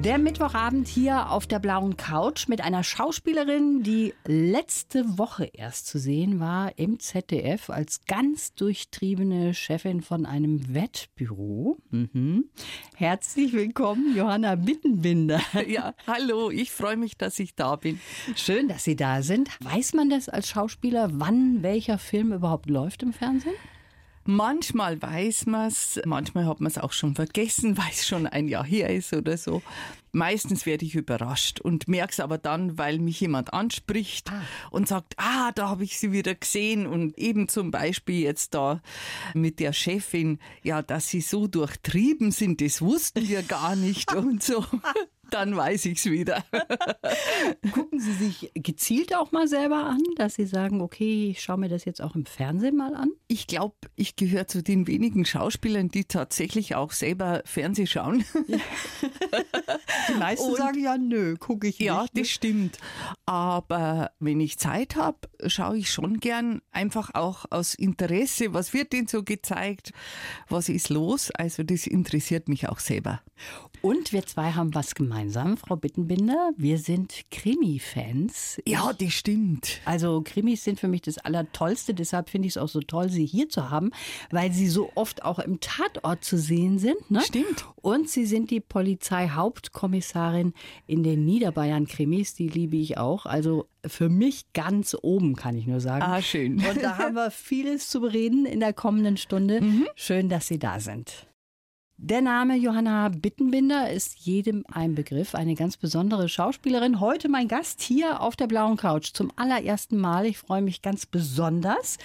Der Mittwochabend hier auf der blauen Couch mit einer Schauspielerin, die letzte Woche erst zu sehen war im ZDF als ganz durchtriebene Chefin von einem Wettbüro. Mhm. Herzlich willkommen, Johanna Bittenbinder. Ja, hallo, ich freue mich, dass ich da bin. Schön, dass Sie da sind. Weiß man das als Schauspieler, wann welcher Film überhaupt läuft im Fernsehen? Manchmal weiß man es, manchmal hat man es auch schon vergessen, weil es schon ein Jahr her ist oder so. Meistens werde ich überrascht und merke es aber dann, weil mich jemand anspricht ah. und sagt, ah, da habe ich sie wieder gesehen und eben zum Beispiel jetzt da mit der Chefin, ja, dass sie so durchtrieben sind, das wussten wir gar nicht und so dann weiß ich es wieder. Gucken Sie sich gezielt auch mal selber an, dass Sie sagen, okay, ich schaue mir das jetzt auch im Fernsehen mal an? Ich glaube, ich gehöre zu den wenigen Schauspielern, die tatsächlich auch selber Fernseh schauen. Ja. Die meisten Und, sagen ja, nö, gucke ich nicht. Ja, das stimmt. Aber wenn ich Zeit habe, schaue ich schon gern einfach auch aus Interesse, was wird denn so gezeigt, was ist los. Also das interessiert mich auch selber. Und wir zwei haben was gemeinsam, Frau Bittenbinder. Wir sind Krimi-Fans. Ja, das stimmt. Also Krimis sind für mich das Allertollste. Deshalb finde ich es auch so toll, sie hier zu haben, weil sie so oft auch im Tatort zu sehen sind. Ne? Stimmt. Und sie sind die Polizeihauptkommissarin in den Niederbayern-Krimis. Die liebe ich auch. Also für mich ganz oben, kann ich nur sagen. Ah, schön. Und da haben wir vieles zu bereden in der kommenden Stunde. Mhm. Schön, dass Sie da sind. Der Name Johanna Bittenbinder ist jedem ein Begriff, eine ganz besondere Schauspielerin. Heute mein Gast hier auf der blauen Couch zum allerersten Mal. Ich freue mich ganz besonders.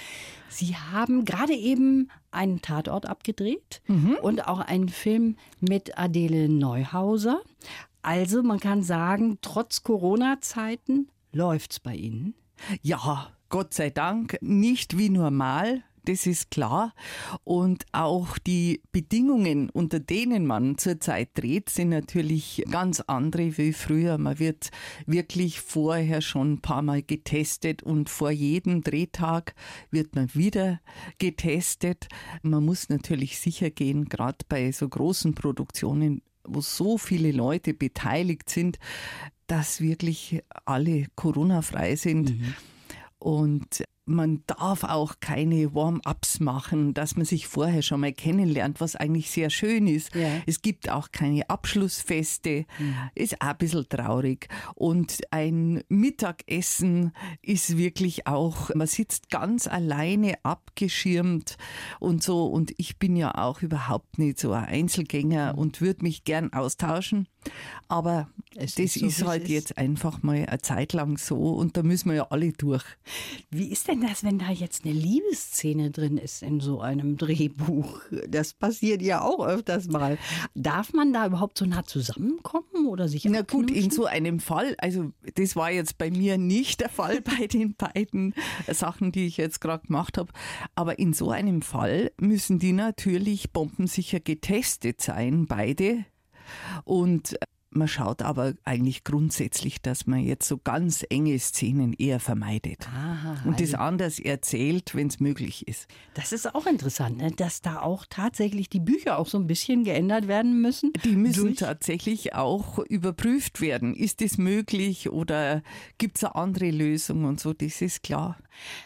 Sie haben gerade eben einen Tatort abgedreht mhm. und auch einen Film mit Adele Neuhauser. Also man kann sagen, trotz Corona-Zeiten läuft's bei Ihnen. Ja, Gott sei Dank, nicht wie normal, das ist klar. Und auch die Bedingungen, unter denen man zurzeit dreht, sind natürlich ganz andere wie früher. Man wird wirklich vorher schon ein paar Mal getestet und vor jedem Drehtag wird man wieder getestet. Man muss natürlich sicher gehen, gerade bei so großen Produktionen, wo so viele Leute beteiligt sind, dass wirklich alle Corona-frei sind. Mhm. Und man darf auch keine Warm-ups machen, dass man sich vorher schon mal kennenlernt, was eigentlich sehr schön ist. Ja. Es gibt auch keine Abschlussfeste, mhm. ist auch ein bisschen traurig. Und ein Mittagessen ist wirklich auch, man sitzt ganz alleine abgeschirmt und so. Und ich bin ja auch überhaupt nicht so ein Einzelgänger mhm. und würde mich gern austauschen. Aber es das ist, so, ist halt ist. jetzt einfach mal eine Zeit lang so und da müssen wir ja alle durch. Wie ist denn das, wenn da jetzt eine Liebesszene drin ist in so einem Drehbuch? Das passiert ja auch öfters mal. Darf man da überhaupt so nah zusammenkommen oder sich Na gut, in so einem Fall, also das war jetzt bei mir nicht der Fall bei den beiden Sachen, die ich jetzt gerade gemacht habe, aber in so einem Fall müssen die natürlich bombensicher getestet sein, beide und man schaut aber eigentlich grundsätzlich, dass man jetzt so ganz enge Szenen eher vermeidet. Aha, und das also anders erzählt, wenn es möglich ist. Das ist auch interessant, ne? dass da auch tatsächlich die Bücher auch so ein bisschen geändert werden müssen. Die müssen tatsächlich auch überprüft werden. Ist es möglich oder gibt es eine andere Lösung und so, das ist klar.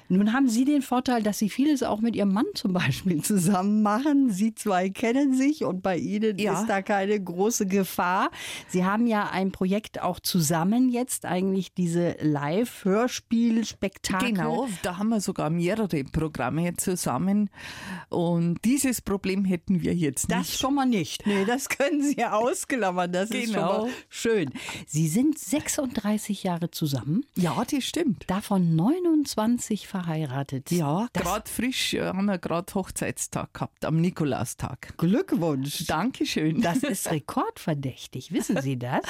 Nun haben Sie den Vorteil, dass Sie vieles auch mit Ihrem Mann zum Beispiel zusammen machen. Sie zwei kennen sich und bei Ihnen ja. ist da keine große Gefahr. Sie haben ja ein Projekt auch zusammen jetzt, eigentlich diese Live-Hörspiel-Spektakel. Genau, da haben wir sogar mehrere Programme zusammen. Und dieses Problem hätten wir jetzt nicht. Das schon mal nicht. Nee, das können Sie ja ausklammern. Das genau. ist schon mal schön. Sie sind 36 Jahre zusammen. Ja, das stimmt. Davon 29 verheiratet. Ja, gerade frisch äh, haben wir gerade Hochzeitstag gehabt, am Nikolaustag. Glückwunsch. Dankeschön. Das ist rekordverdächtig. Wissen Sie das?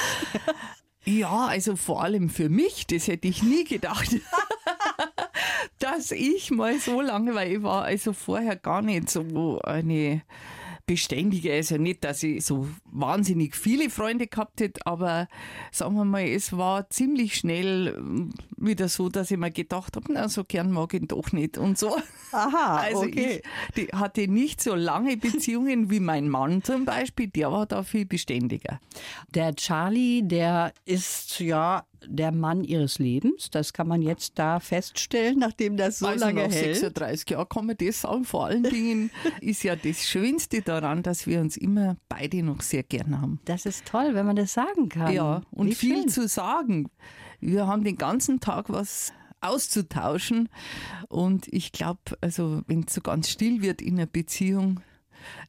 Ja, also vor allem für mich, das hätte ich nie gedacht, dass ich mal so lange, weil ich war also vorher gar nicht so eine beständiger ist ja nicht, dass ich so wahnsinnig viele Freunde gehabt hätte, aber sagen wir mal, es war ziemlich schnell ähm, wieder so, dass ich mir gedacht habe, na, so gern mag ich ihn doch nicht und so. Aha, also okay. ich die hatte nicht so lange Beziehungen wie mein Mann zum Beispiel, der war da viel beständiger. Der Charlie, der ist ja der Mann ihres Lebens. Das kann man jetzt da feststellen, nachdem das so also lange nach hält. 36 Jahren kann man das sagen. Vor allen Dingen ist ja das Schönste daran, dass wir uns immer beide noch sehr gern haben. Das ist toll, wenn man das sagen kann. Ja, und Wie viel schön. zu sagen. Wir haben den ganzen Tag was auszutauschen und ich glaube, also wenn es so ganz still wird in einer Beziehung,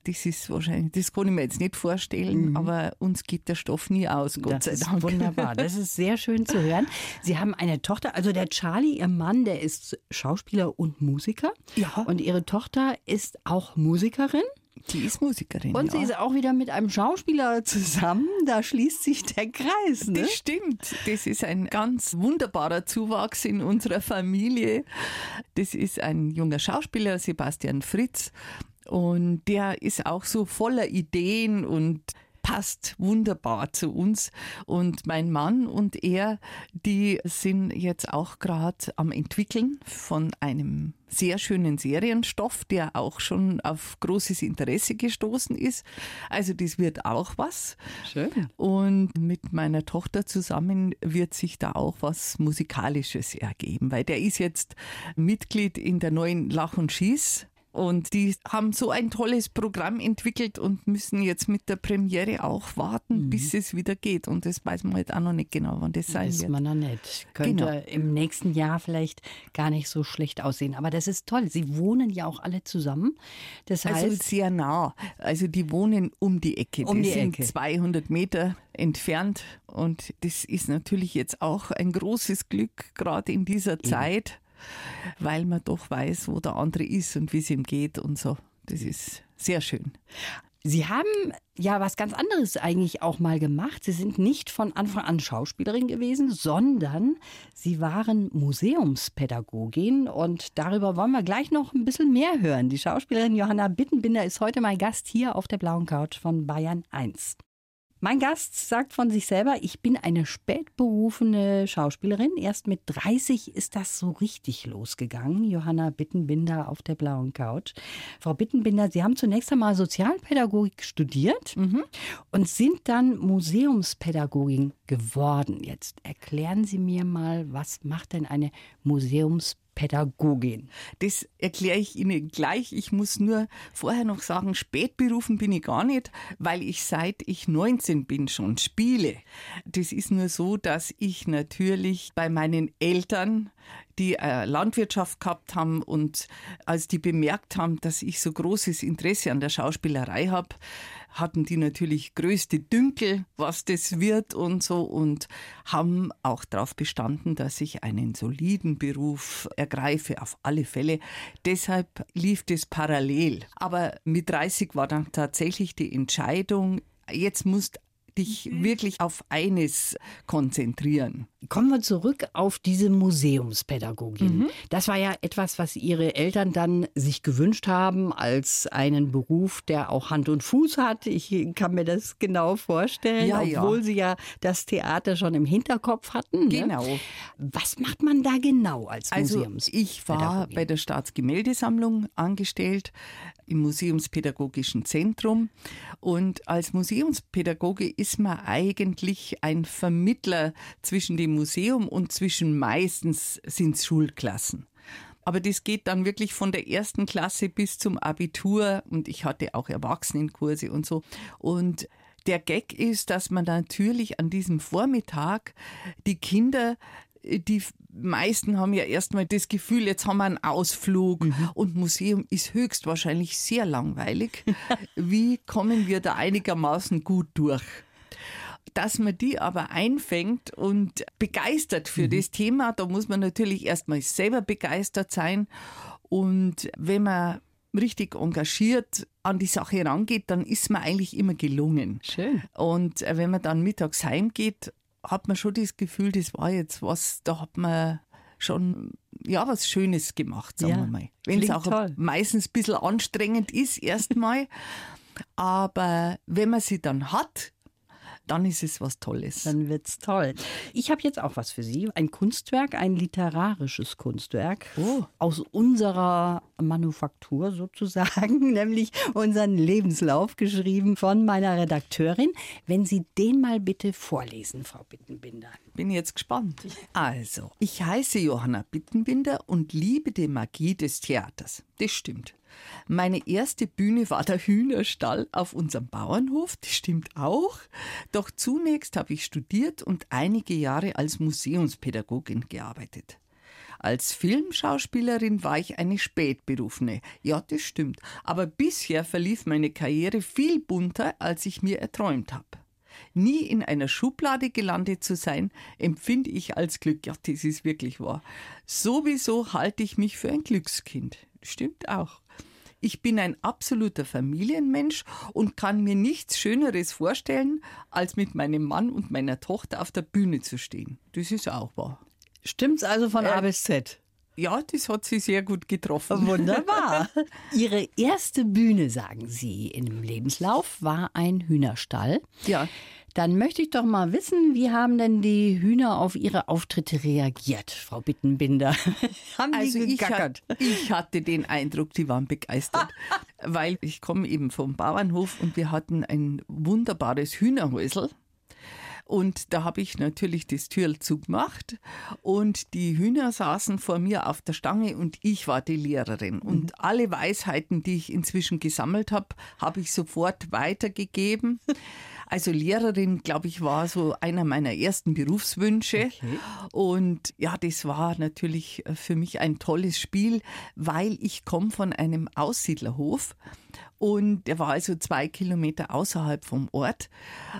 das ist wahrscheinlich, das kann ich mir jetzt nicht vorstellen, aber uns geht der Stoff nie aus, Gott Mhm. Das sei ist Dank. wunderbar. Das ist sehr schön zu hören. Sie haben eine Tochter, also der Charlie, ihr Mann, der ist Schauspieler und Musiker. Ja. Und ihre Tochter ist auch Musikerin. Die ist Musikerin. Und ja. sie ist auch wieder mit einem Schauspieler zusammen. Da schließt sich der Kreis. Ne? Das stimmt. Das ist ein ganz wunderbarer Zuwachs in unserer Familie. Das ist ein junger Schauspieler, Sebastian Fritz. Und der ist auch so voller Ideen und passt wunderbar zu uns. Und mein Mann und er, die sind jetzt auch gerade am entwickeln von einem sehr schönen Serienstoff, der auch schon auf großes Interesse gestoßen ist. Also das wird auch was. Schön. Und mit meiner Tochter zusammen wird sich da auch was Musikalisches ergeben, weil der ist jetzt Mitglied in der neuen Lach und Schieß. Und die haben so ein tolles Programm entwickelt und müssen jetzt mit der Premiere auch warten, bis es wieder geht. Und das weiß man halt auch noch nicht genau, wann das sein Weiß wird. man noch nicht. Könnte Genau. im nächsten Jahr vielleicht gar nicht so schlecht aussehen. Aber das ist toll. Sie wohnen ja auch alle zusammen. Das Also heißt, sehr nah. Also die wohnen um die Ecke. Um die, die sind Ecke. 200 Meter entfernt. Und das ist natürlich jetzt auch ein großes Glück, gerade in dieser Zeit, weil man doch weiß, wo der andere ist und wie es ihm geht und so. Das ist sehr schön. Sie haben ja was ganz anderes eigentlich auch mal gemacht. Sie sind nicht von Anfang an Schauspielerin gewesen, sondern Sie waren Museumspädagogin und darüber wollen wir gleich noch ein bisschen mehr hören. Die Schauspielerin Johanna Bittenbinder ist heute mein Gast hier auf der blauen Couch von Bayern 1. Mein Gast sagt von sich selber, ich bin eine spätberufene Schauspielerin. Erst mit 30 ist das so richtig losgegangen. Johanna Bittenbinder auf der blauen Couch. Frau Bittenbinder, Sie haben zunächst einmal Sozialpädagogik studiert und sind dann Museumspädagogin geworden. Jetzt erklären Sie mir mal, was macht denn eine Museumspädagogin? Das erkläre ich Ihnen gleich. Ich muss nur vorher noch sagen, spätberufen bin ich gar nicht, weil ich seit ich 19 bin schon spiele. Das ist nur so, dass ich natürlich bei meinen Eltern die äh, Landwirtschaft gehabt haben und als die bemerkt haben, dass ich so großes Interesse an der Schauspielerei habe, hatten die natürlich größte Dünkel, was das wird und so und haben auch darauf bestanden, dass ich einen soliden Beruf ergreife, auf alle Fälle. Deshalb lief das parallel. Aber mit 30 war dann tatsächlich die Entscheidung, jetzt musst dich wirklich auf eines konzentrieren. Kommen wir zurück auf diese Museumspädagogin. Das war ja etwas, was Ihre Eltern dann sich gewünscht haben als einen Beruf, der auch Hand und Fuß hat. Ich kann mir das genau vorstellen, Ja, ja. obwohl Sie ja das Theater schon im Hinterkopf hatten. Ne? Genau. Was macht man da genau als Also Museumspädagogin? ich war bei der Staatsgemäldesammlung angestellt im Museumspädagogischen Zentrum und als Museumspädagoge ist man eigentlich ein Vermittler zwischen dem Museum und zwischen meistens sind Schulklassen. Aber das geht dann wirklich von der ersten Klasse bis zum Abitur und ich hatte auch Erwachsenenkurse und so. Und der Gag ist, dass man natürlich an diesem Vormittag die Kinder die meisten haben ja erstmal das Gefühl, jetzt haben wir einen Ausflug und Museum ist höchstwahrscheinlich sehr langweilig. Wie kommen wir da einigermaßen gut durch? Dass man die aber einfängt und begeistert für das Thema, da muss man natürlich erstmal selber begeistert sein. Und wenn man richtig engagiert an die Sache rangeht, dann ist man eigentlich immer gelungen. Schön. Und äh, wenn man dann mittags heimgeht, hat man schon das Gefühl, das war jetzt was, da hat man schon ja was Schönes gemacht, sagen Ja, wir mal. Wenn es auch toll. meistens ein bisschen anstrengend ist, erstmal. Aber wenn man sie dann hat, dann ist es was Tolles. Dann wird's toll. Ich habe jetzt auch was für Sie. Ein Kunstwerk, ein literarisches Kunstwerk Oh. aus unserer Manufaktur sozusagen, nämlich unseren Lebenslauf geschrieben von meiner Redakteurin. Wenn Sie den mal bitte vorlesen, Frau Bittenbinder. Bin jetzt gespannt. Also, ich heiße Johanna Bittenbinder und liebe die Magie des Theaters. Das stimmt. Meine erste Bühne war der Hühnerstall auf unserem Bauernhof. Das stimmt auch. Doch zunächst habe ich studiert und einige Jahre als Museumspädagogin gearbeitet. Als Filmschauspielerin war ich eine Spätberufene. Ja, das stimmt. Aber bisher verlief meine Karriere viel bunter, als ich mir erträumt habe. Nie in einer Schublade gelandet zu sein, empfinde ich als Glück. Ja, das ist wirklich wahr. Sowieso halte ich mich für ein Glückskind. Stimmt auch. Ich bin ein absoluter Familienmensch und kann mir nichts Schöneres vorstellen, als mit meinem Mann und meiner Tochter auf der Bühne zu stehen. Das ist auch wahr. Stimmt's also von Äh, A bis Z? Ja, das hat sie sehr gut getroffen. Wunderbar. Ihre erste Bühne, sagen Sie im Lebenslauf, war ein Hühnerstall. Ja. Dann möchte ich doch mal wissen, wie haben denn die Hühner auf Ihre Auftritte reagiert, Frau Bittenbinder? haben Also die ich, gegackert? hat, ich hatte den Eindruck, die waren begeistert, weil ich komme eben vom Bauernhof und wir hatten ein wunderbares Hühnerhäusel. Und da habe ich natürlich das Türl zugemacht und die Hühner saßen vor mir auf der Stange und ich war die Lehrerin. Und alle Weisheiten, die ich inzwischen gesammelt habe, habe ich sofort weitergegeben. Also Lehrerin, glaube ich, war so einer meiner ersten Berufswünsche. Und ja, das war natürlich äh, für mich ein tolles Spiel, weil ich komme von einem Aussiedlerhof und der war also zwei Kilometer außerhalb vom Ort.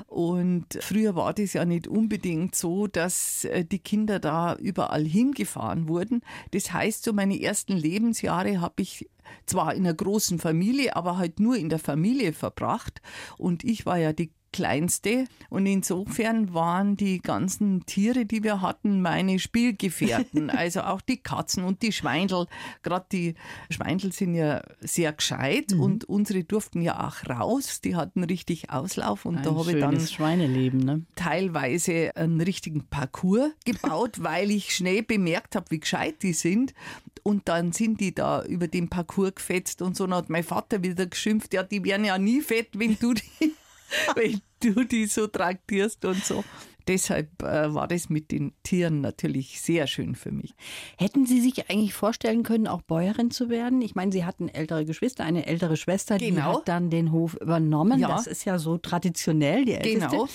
Und früher war das ja nicht unbedingt so, dass äh, die Kinder da überall hingefahren wurden. Das heißt, so meine ersten Lebensjahre habe ich zwar in einer großen Familie, aber halt nur in der Familie verbracht. Und ich war ja die kleinste und insofern waren die ganzen Tiere, die wir hatten, meine Spielgefährten. also auch die Katzen und die Schweindel. Gerade die Schweindel sind ja sehr gescheit und unsere durften ja auch raus. Die hatten richtig Auslauf und da Ein habe ich dann Schweineleben, ne? teilweise einen richtigen Parcours gebaut, weil ich schnell bemerkt habe, wie gescheit die sind. Und dann sind die da über den Parcours gefetzt und so. Dann hat mein Vater wieder geschimpft, ja, die werden ja nie fett, wenn du die, wenn du die so traktierst und so. Deshalb äh, war das mit den Tieren natürlich sehr schön für mich. Hätten Sie sich eigentlich vorstellen können, auch Bäuerin zu werden? Ich meine, Sie hatten ältere Geschwister, eine ältere Schwester, die Genau. hat dann den Hof übernommen. Ja. Das ist ja so traditionell, die älteste. Genau.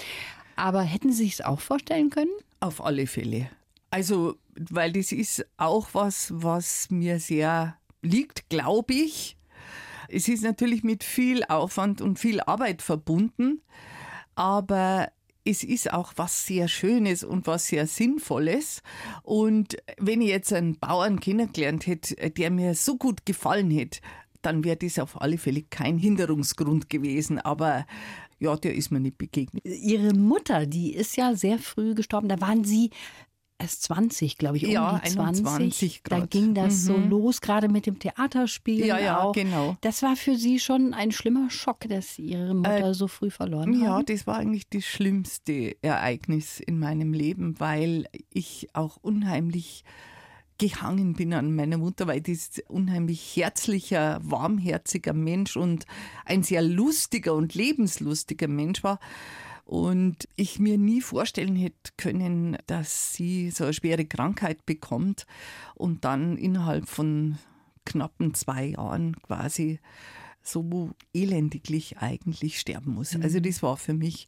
Aber hätten Sie sich es auch vorstellen können? Auf alle Fälle. Also, weil das ist auch was, was mir sehr liegt, glaube ich. Es ist natürlich mit viel Aufwand und viel Arbeit verbunden, aber es ist auch was sehr Schönes und was sehr Sinnvolles. Und wenn ich jetzt einen Bauern kennengelernt hätte, der mir so gut gefallen hätte, dann wäre das auf alle Fälle kein Hinderungsgrund gewesen. Aber ja, der ist mir nicht begegnet. Ihre Mutter, die ist ja sehr früh gestorben. Da waren Sie erst 20, glaube ich, um Ja, die 20. 21 Da grad. ging das so Mhm. los, gerade mit dem Theaterspielen Ja, ja, auch. genau. Das war für Sie schon ein schlimmer Schock, dass Sie Ihre Mutter so früh verloren Äh, Ja, haben? das war eigentlich das schlimmste Ereignis in meinem Leben, weil ich auch unheimlich gehangen bin an meiner Mutter, weil die ist unheimlich herzlicher, warmherziger Mensch und ein sehr lustiger und lebenslustiger Mensch war. Und ich mir nie vorstellen hätte können, dass sie so eine schwere Krankheit bekommt und dann innerhalb von knappen zwei Jahren quasi so elendiglich eigentlich sterben muss. Also das war für mich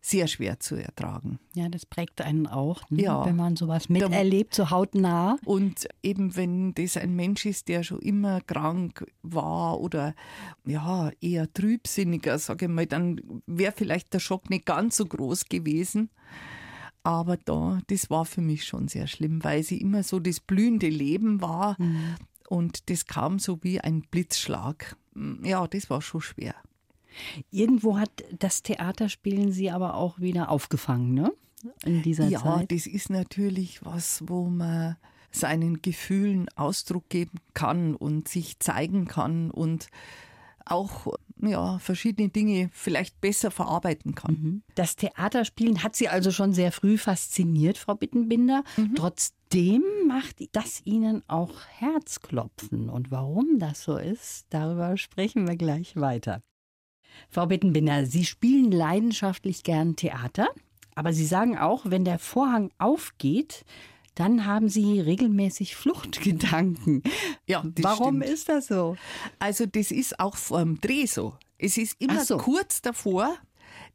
sehr schwer zu ertragen. Ja, das prägt einen auch, ne? Ja. wenn man sowas miterlebt, so hautnah. Und eben wenn das ein Mensch ist, der schon immer krank war oder ja, eher trübsinniger, sage ich mal, dann wäre vielleicht der Schock nicht ganz so groß gewesen. Aber da, das war für mich schon sehr schlimm, weil sie immer so das blühende Leben war und das kam so wie ein Blitzschlag. Ja, das war schon schwer. Irgendwo hat das Theaterspielen Sie aber auch wieder aufgefangen, ne? In dieser Ja, Zeit. das ist natürlich was, wo man seinen Gefühlen Ausdruck geben kann und sich zeigen kann und auch ja, verschiedene Dinge vielleicht besser verarbeiten kann. Mhm. Das Theaterspielen hat Sie also schon sehr früh fasziniert, Frau Bittenbinder. Mhm. Trotzdem macht das Ihnen auch Herzklopfen. Und warum das so ist, darüber sprechen wir gleich weiter. Frau Bittenbinder, Sie spielen leidenschaftlich gern Theater, aber Sie sagen auch, wenn der Vorhang aufgeht, dann haben Sie regelmäßig Fluchtgedanken. Ja, warum stimmt. ist das so? Also das ist auch vor dem Dreh so. Es ist immer so. kurz davor,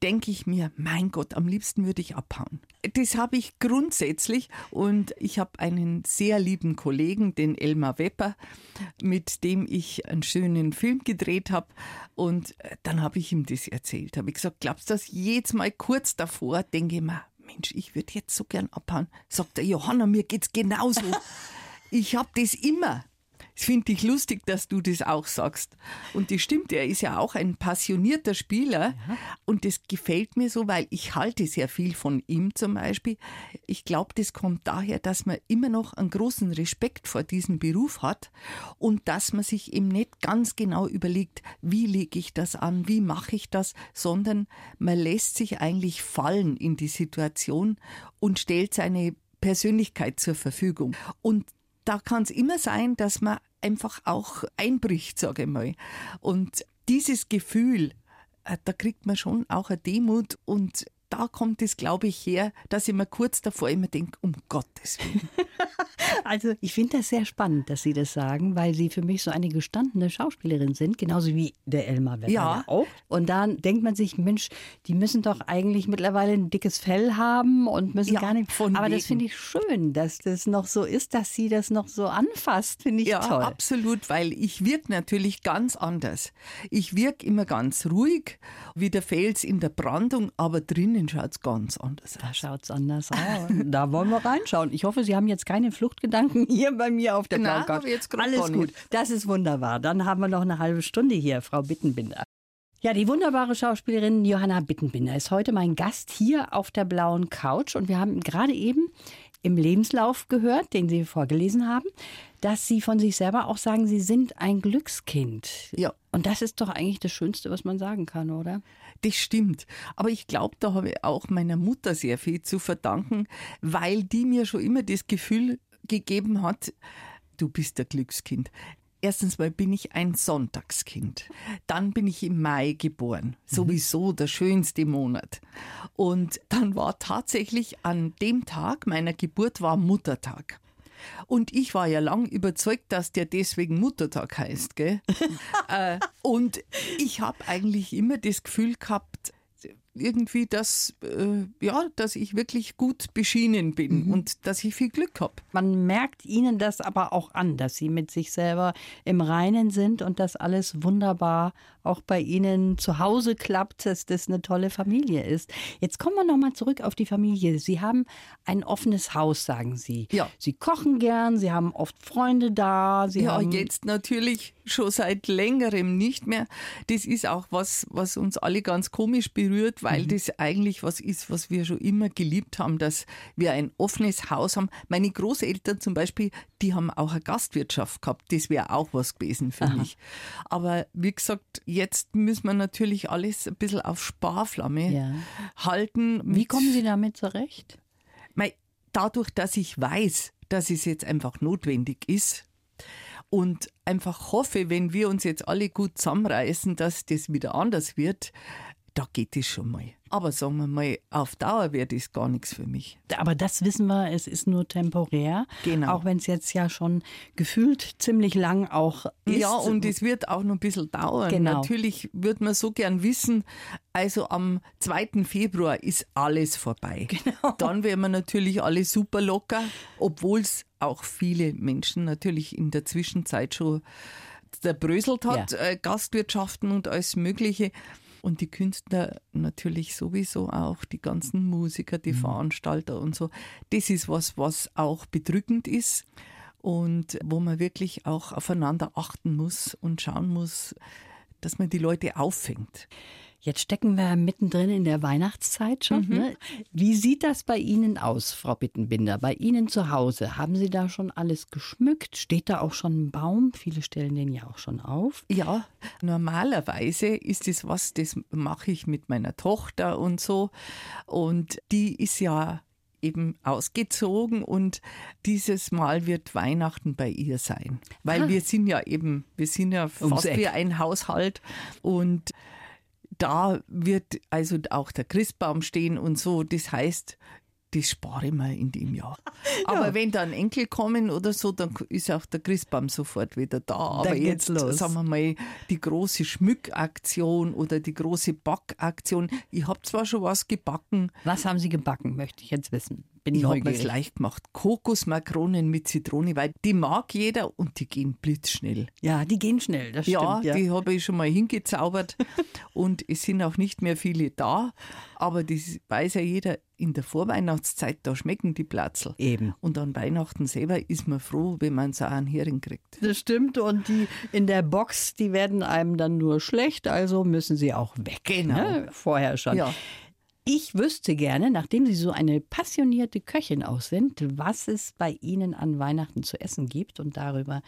denke ich mir, mein Gott, am liebsten würde ich abhauen. Das habe ich grundsätzlich und ich habe einen sehr lieben Kollegen, den Elmar Wepper, mit dem ich einen schönen Film gedreht habe und äh, dann habe ich ihm das erzählt. Habe ich gesagt, glaubst du, dass jedes Mal kurz davor denke ich mir, Mensch, ich würde jetzt so gern abhauen. Sagt der Johanna, mir geht's genauso. ich habe das immer. Finde ich lustig, dass du das auch sagst. Und das stimmt, er ist ja auch ein passionierter Spieler. Ja. Und das gefällt mir so, weil ich halte sehr viel von ihm zum Beispiel. Ich glaube, das kommt daher, dass man immer noch einen großen Respekt vor diesem Beruf hat und dass man sich eben nicht ganz genau überlegt, wie lege ich das an, wie mache ich das, sondern man lässt sich eigentlich fallen in die Situation und stellt seine Persönlichkeit zur Verfügung. Und da kann es immer sein, dass man einfach auch einbricht, sage ich mal. Und dieses Gefühl, äh, da kriegt man schon auch eine Demut und da kommt es, glaube ich, her, dass ich mir kurz davor immer denke, um Gottes Willen. also ich finde das sehr spannend, dass Sie das sagen, weil Sie für mich so eine gestandene Schauspielerin sind, genauso wie der Elmar Weber ja. auch. Und dann denkt man sich, Mensch, die müssen doch eigentlich mittlerweile ein dickes Fell haben und müssen ja, gar nicht. Von Aber wegen. das finde ich schön, dass das noch so ist, dass Sie das noch so anfasst, finde ich ja, toll. Ja, absolut, weil ich wirke natürlich ganz anders. Ich wirke immer ganz ruhig, wie der Fels in der Brandung, aber drinnen schaut es ganz anders aus. Da schaut es anders aus. da wollen wir reinschauen. Ich hoffe, Sie haben jetzt keine Fluchtgedanken hier bei mir auf der Na, Blauen aber jetzt Alles gar gut, nicht. das ist wunderbar. Dann haben wir noch eine halbe Stunde hier, Frau Bittenbinder. Ja, die wunderbare Schauspielerin Johanna Bittenbinder ist heute mein Gast hier auf der blauen Couch und wir haben gerade eben im Lebenslauf gehört, den Sie vorgelesen haben, dass Sie von sich selber auch sagen, Sie sind ein Glückskind. Ja. Und das ist doch eigentlich das Schönste, was man sagen kann, oder? Das stimmt. Aber ich glaube, da habe ich auch meiner Mutter sehr viel zu verdanken, weil die mir schon immer das Gefühl gegeben hat, du bist der Glückskind. Erstens mal bin ich ein Sonntagskind. Dann bin ich im Mai geboren. Sowieso der schönste Monat. Und dann war tatsächlich an dem Tag meiner Geburt war Muttertag. Und ich war ja lang überzeugt, dass der deswegen Muttertag heißt, gell? äh, und ich habe eigentlich immer das Gefühl gehabt, irgendwie, dass, äh, ja, dass ich wirklich gut beschienen bin mhm. und dass ich viel Glück habe. Man merkt Ihnen das aber auch an, dass Sie mit sich selber im Reinen sind und dass alles wunderbar auch bei Ihnen zu Hause klappt, dass das eine tolle Familie ist. Jetzt kommen wir nochmal zurück auf die Familie. Sie haben ein offenes Haus, sagen Sie. Ja. Sie kochen gern, Sie haben oft Freunde da. Sie ja, jetzt natürlich schon seit längerem nicht mehr. Das ist auch was, was uns alle ganz komisch berührt, weil mhm. das eigentlich was ist, was wir schon immer geliebt haben, dass wir ein offenes Haus haben. Meine Großeltern zum Beispiel, die haben auch eine Gastwirtschaft gehabt. Das wäre auch was gewesen für Aha. mich. Aber wie gesagt, jetzt müssen wir natürlich alles ein bisschen auf Sparflamme ja. halten. Wie kommen Sie damit zurecht? Dadurch, dass ich weiß, dass es jetzt einfach notwendig ist, und einfach hoffe, wenn wir uns jetzt alle gut zusammenreißen, dass das wieder anders wird, da geht es schon mal. Aber sagen wir mal, auf Dauer wäre das gar nichts für mich. Aber das wissen wir, es ist nur temporär. Genau. Auch wenn es jetzt ja schon gefühlt ziemlich lang auch ist. Ja, und es wird auch noch ein bisschen dauern. Genau. Natürlich würde man so gern wissen, also am 2. Februar ist alles vorbei. Genau. Dann wären wir natürlich alle super locker, obwohl es auch viele Menschen natürlich in der Zwischenzeit schon zerbröselt hat, Ja. äh, Gastwirtschaften und alles Mögliche. Und die Künstler natürlich sowieso auch, die ganzen Musiker, die Veranstalter und so. Das ist was, was auch bedrückend ist und wo man wirklich auch aufeinander achten muss und schauen muss, dass man die Leute auffängt. Jetzt stecken wir mittendrin in der Weihnachtszeit schon. Mhm. Ne? Wie sieht das bei Ihnen aus, Frau Bittenbinder? Bei Ihnen zu Hause, haben Sie da schon alles geschmückt? Steht da auch schon ein Baum? Viele stellen den ja auch schon auf. Ja, normalerweise ist es was, das mache ich mit meiner Tochter und so. Und die ist ja eben ausgezogen und dieses Mal wird Weihnachten bei ihr sein. Weil ah. wir sind ja eben, wir sind ja fast wie ein Haushalt und da wird also auch der Christbaum stehen und so. Das heißt, das spare ich mir in dem Jahr. Aber ja. wenn dann Enkel kommen oder so, dann ist auch der Christbaum sofort wieder da. Aber dann jetzt, los. sagen wir mal, die große Schmückaktion oder die große Backaktion. Ich habe zwar schon was gebacken. Was haben Sie gebacken, möchte ich jetzt wissen bin ich habe mir es leicht gemacht. Kokosmakronen mit Zitrone, weil die mag jeder und die gehen blitzschnell. Ja, die gehen schnell, das ja, stimmt. Ja, die habe ich schon mal hingezaubert und es sind auch nicht mehr viele da, aber das weiß ja jeder, in der Vorweihnachtszeit, da schmecken die Platzl. Eben. Und an Weihnachten selber ist man froh, wenn man so einen Hering kriegt. Das stimmt. Und die in der Box, die werden einem dann nur schlecht, also müssen sie auch weg. Genau. Ne? Vorher schon. Ja. Ich wüsste gerne, nachdem Sie so eine passionierte Köchin auch sind, was es bei Ihnen an Weihnachten zu essen gibt. Und darüber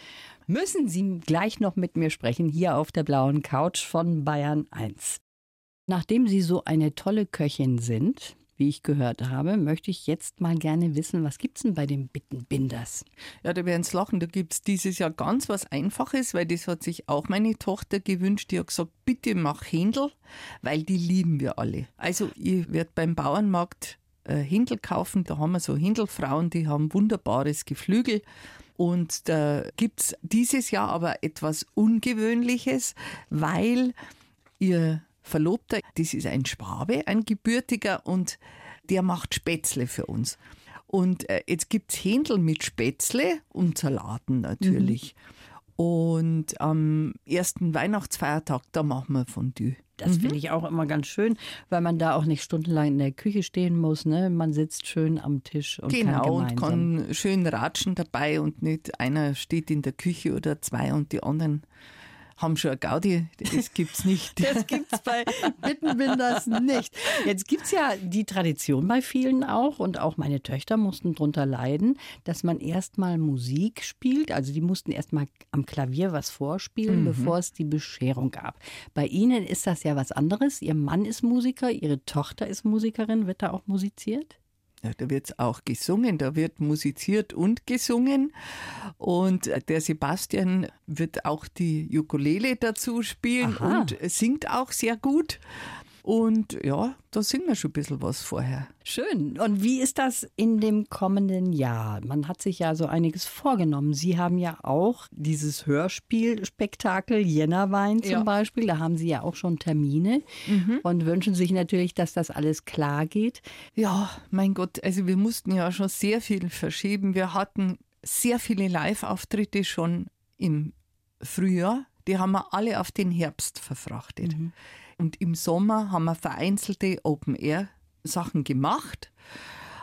müssen Sie gleich noch mit mir sprechen, hier auf der blauen Couch von Bayern 1. Nachdem Sie so eine tolle Köchin sind, wie ich gehört habe, möchte ich jetzt mal gerne wissen, was gibt es denn bei den Bittenbinders? Ja, da werden Sie lachen. Da gibt es dieses Jahr ganz was Einfaches, weil das hat sich auch meine Tochter gewünscht. Die hat gesagt, bitte mach Händel, weil die lieben wir alle. Also ich werde beim Bauernmarkt äh, Händel kaufen. Da haben wir so Händelfrauen, die haben wunderbares Geflügel. Und da gibt es dieses Jahr aber etwas Ungewöhnliches, weil ihr Verlobter, das ist ein Schwabe, ein gebürtiger und der macht Spätzle für uns. Und äh, jetzt gibt es Händel mit Spätzle und Salaten natürlich. Mhm. Und am ersten Weihnachtsfeiertag, da machen wir Fondue. Das mhm. finde ich auch immer ganz schön, weil man da auch nicht stundenlang in der Küche stehen muss. Ne? Man sitzt schön am Tisch und genau, kann und kann schön ratschen dabei und nicht einer steht in der Küche oder zwei und die anderen haben schon eine Gaudi. Das gibt's nicht. das gibt's bei Bittenbinders nicht. Jetzt gibt's ja die Tradition bei vielen auch und auch meine Töchter mussten drunter leiden, dass man erstmal Musik spielt. Also die mussten erstmal am Klavier was vorspielen, mhm. bevor es die Bescherung gab. Bei Ihnen ist das ja was anderes. Ihr Mann ist Musiker, Ihre Tochter ist Musikerin. Wird da auch musiziert? Ja, da wird auch gesungen, da wird musiziert und gesungen. Und der Sebastian wird auch die Ukulele dazu spielen Aha. und singt auch sehr gut. Und ja, da singen wir schon ein bisschen was vorher. Schön. Und wie ist das in dem kommenden Jahr? Man hat sich ja so einiges vorgenommen. Sie haben ja auch dieses Hörspielspektakel Jännerwein zum ja. Beispiel. Da haben Sie ja auch schon Termine mhm. und wünschen sich natürlich, dass das alles klar geht. Ja, mein Gott, also wir mussten ja schon sehr viel verschieben. Wir hatten sehr viele Live-Auftritte schon im Frühjahr. Die haben wir alle auf den Herbst verfrachtet. Mhm. Und im Sommer haben wir vereinzelte Open-Air-Sachen gemacht.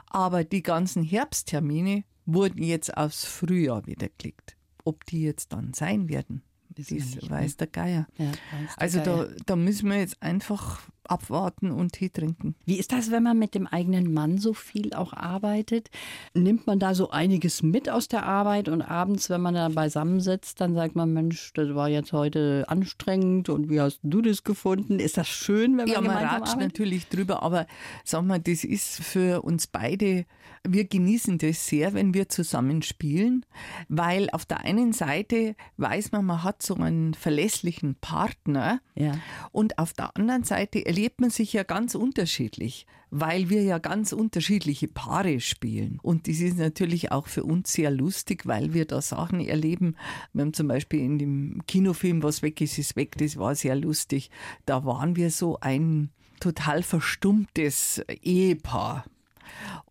Aber die ganzen Herbsttermine wurden jetzt aufs Frühjahr wieder gelegt. Ob die jetzt dann sein werden, das weiß der Geier. Ja, weiß der also Geier. Da, da müssen wir jetzt einfach abwarten und Tee trinken. Wie ist das, wenn man mit dem eigenen Mann so viel auch arbeitet? Nimmt man da so einiges mit aus der Arbeit und abends, wenn man da beisammensitzt, dann sagt man, Mensch, das war jetzt heute anstrengend und wie hast du das gefunden? Ist das schön, wenn man Ja, man ratscht natürlich drüber, aber sag mal, das ist für uns beide, wir genießen das sehr, wenn wir zusammen spielen, weil auf der einen Seite weiß man, man hat so einen verlässlichen Partner ja. und auf der anderen Seite erlebt man sich ja ganz unterschiedlich, weil wir ja ganz unterschiedliche Paare spielen. Und das ist natürlich auch für uns sehr lustig, weil wir da Sachen erleben. Wir haben zum Beispiel in dem Kinofilm Was weg ist, ist weg, das war sehr lustig. Da waren wir so ein total verstummtes Ehepaar.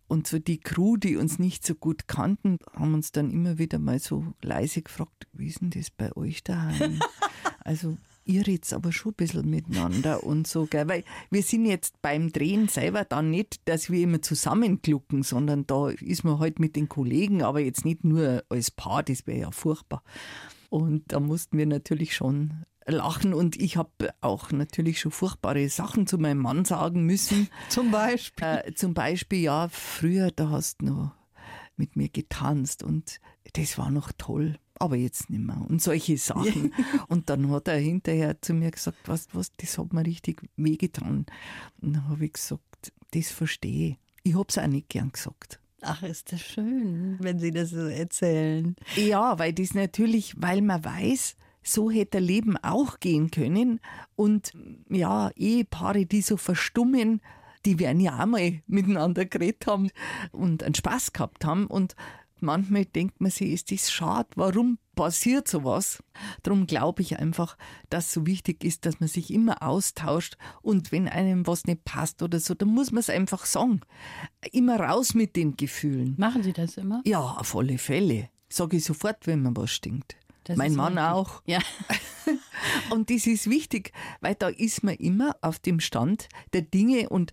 Und so die Crew, die uns nicht so gut kannten, haben uns dann immer wieder mal so leise gefragt, wie ist denn das bei euch daheim? also ihr redet aber schon ein bisschen miteinander und so, gell? Weil wir sind jetzt beim Drehen selber dann nicht, dass wir immer zusammenklucken, sondern da ist man halt mit den Kollegen, aber jetzt nicht nur als Paar, das wäre ja furchtbar. Und da mussten wir natürlich schon lachen und ich habe auch natürlich schon furchtbare Sachen zu meinem Mann sagen müssen. zum Beispiel? Äh, zum Beispiel, ja, früher, da hast du noch mit mir getanzt und das war noch toll, aber jetzt nicht mehr. Und solche Sachen. und dann hat er hinterher zu mir gesagt, was, was, das hat mir richtig wehgetan. Und dann habe ich gesagt, das verstehe ich. Ich habe es auch nicht gern gesagt. Ach, ist das schön, wenn Sie das so erzählen. Ja, weil das natürlich, weil man weiß, so hätte Leben auch gehen können. Und ja, Ehepaare, die so verstummen, die werden ja auch mal miteinander geredet haben und einen Spaß gehabt haben. Und manchmal denkt man sich, ist das schade, warum passiert sowas? Darum glaube ich einfach, dass so wichtig ist, dass man sich immer austauscht und wenn einem was nicht passt oder so, dann muss man es einfach sagen. Immer raus mit den Gefühlen. Machen Sie das immer? Ja, auf alle Fälle. Sage ich sofort, wenn mir was stinkt. Das mein Mann wichtig. auch. Ja. und das ist wichtig, weil da ist man immer auf dem Stand der Dinge und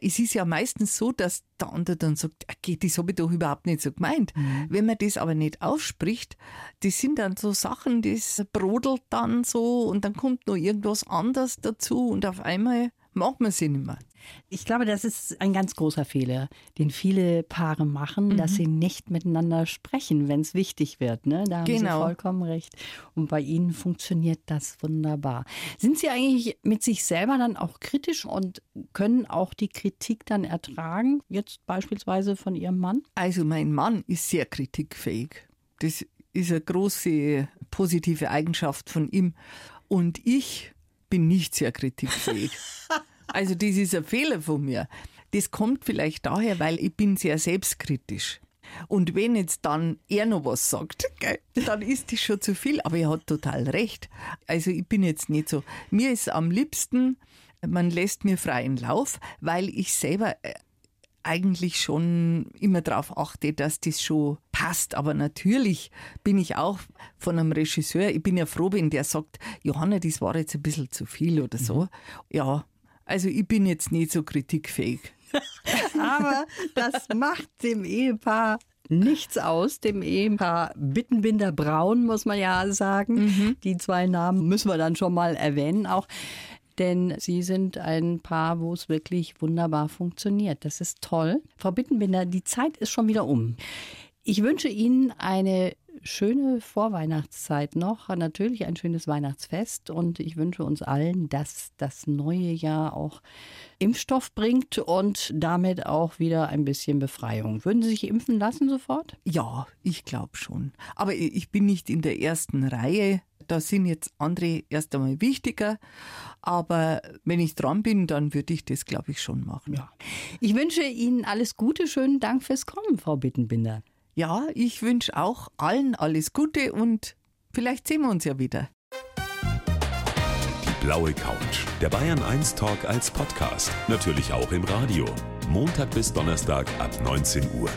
es ist ja meistens so, dass der andere dann sagt, okay, das habe ich doch überhaupt nicht so gemeint. Mhm. Wenn man das aber nicht ausspricht, das sind dann so Sachen, das brodelt dann so und dann kommt noch irgendwas anderes dazu und auf einmal macht man sie nicht mehr. Ich glaube, das ist ein ganz großer Fehler, den viele Paare machen, mhm. dass sie nicht miteinander sprechen, wenn es wichtig wird. Ne? Da haben genau. Sie vollkommen recht. Und bei Ihnen funktioniert das wunderbar. Sind Sie eigentlich mit sich selber dann auch kritisch und können auch die Kritik dann ertragen, jetzt beispielsweise von Ihrem Mann? Also mein Mann ist sehr kritikfähig. Das ist eine große positive Eigenschaft von ihm. Und ich bin nicht sehr kritikfähig. Also das ist ein Fehler von mir. Das kommt vielleicht daher, weil ich bin sehr selbstkritisch. Und wenn jetzt dann er noch was sagt, dann ist das schon zu viel. Aber er hat total recht. Also ich bin jetzt nicht so. Mir ist am liebsten, man lässt mir freien Lauf, weil ich selber äh, eigentlich schon immer darauf achte, dass das schon passt. Aber natürlich bin ich auch von einem Regisseur, ich bin ja froh, wenn der sagt, Johanna, das war jetzt ein bisschen zu viel oder so. Mhm. Ja, also ich bin jetzt nicht so kritikfähig. Aber das macht dem Ehepaar nichts aus, dem Ehepaar Bittenbinder Braun, muss man ja sagen. Mhm. Die zwei Namen müssen wir dann schon mal erwähnen auch. Denn Sie sind ein Paar, wo es wirklich wunderbar funktioniert. Das ist toll. Frau Bittenbinder, die Zeit ist schon wieder um. Ich wünsche Ihnen eine schöne Vorweihnachtszeit noch, natürlich ein schönes Weihnachtsfest und ich wünsche uns allen, dass das neue Jahr auch Impfstoff bringt und damit auch wieder ein bisschen Befreiung. Würden Sie sich impfen lassen sofort? Ja, ich glaube schon. Aber ich bin nicht in der ersten Reihe. Da sind jetzt andere erst einmal wichtiger. Aber wenn ich dran bin, dann würde ich das, glaube ich, schon machen. Ja. Ich wünsche Ihnen alles Gute. Schönen Dank fürs Kommen, Frau Bittenbinder. Ja, ich wünsche auch allen alles Gute und vielleicht sehen wir uns ja wieder. Die blaue Couch. Der Bayern 1 Talk als Podcast. Natürlich auch im Radio. Montag bis Donnerstag ab 19 Uhr.